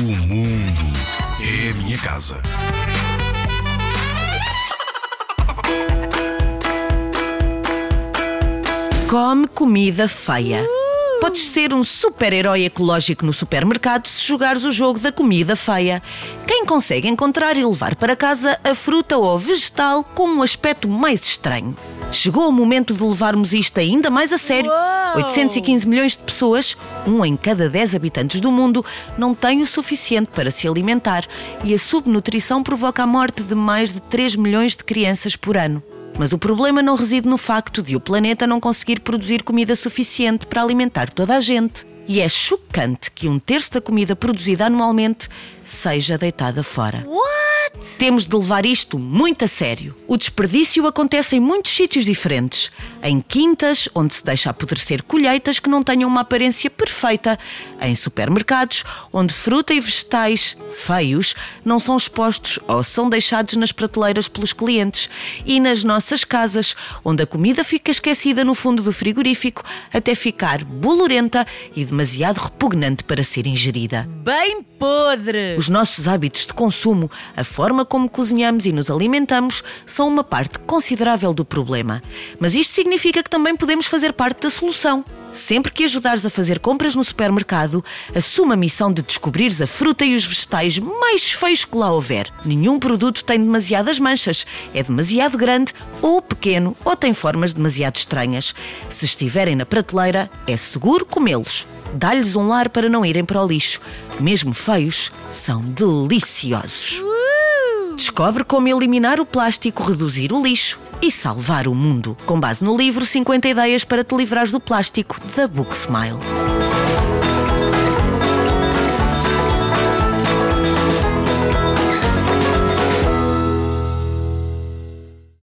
O mundo é a minha casa. Come comida feia. Podes ser um super-herói ecológico no supermercado se jogares o jogo da comida feia. Quem consegue encontrar e levar para casa a fruta ou vegetal com um aspecto mais estranho? Chegou o momento de levarmos isto ainda mais a sério. Uau! 815 milhões de pessoas, um em cada 10 habitantes do mundo, não tem o suficiente para se alimentar e a subnutrição provoca a morte de mais de 3 milhões de crianças por ano. Mas o problema não reside no facto de o planeta não conseguir produzir comida suficiente para alimentar toda a gente. E é chocante que um terço da comida produzida anualmente seja deitada fora. What? Temos de levar isto muito a sério. O desperdício acontece em muitos sítios diferentes. Em quintas, onde se deixa apodrecer colheitas que não tenham uma aparência perfeita. Em supermercados, onde fruta e vegetais feios não são expostos ou são deixados nas prateleiras pelos clientes. E nas nossas casas, onde a comida fica esquecida no fundo do frigorífico até ficar bolorenta e demasiado repugnante para ser ingerida. Bem podre! Os nossos hábitos de consumo, a forma como cozinhamos e nos alimentamos, são uma parte considerável do problema. Mas isto significa que também podemos fazer parte da solução. Sempre que ajudares a fazer compras no supermercado, assuma a missão de descobrires a fruta e os vegetais mais feios que lá houver. Nenhum produto tem demasiadas manchas, é demasiado grande ou pequeno ou tem formas demasiado estranhas. Se estiverem na prateleira, é seguro comê-los. Dá-lhes um lar para não irem para o lixo. Mesmo feios, são deliciosos. Descobre como eliminar o plástico, reduzir o lixo e salvar o mundo. Com base no livro 50 ideias para te livrares do plástico da Book Smile.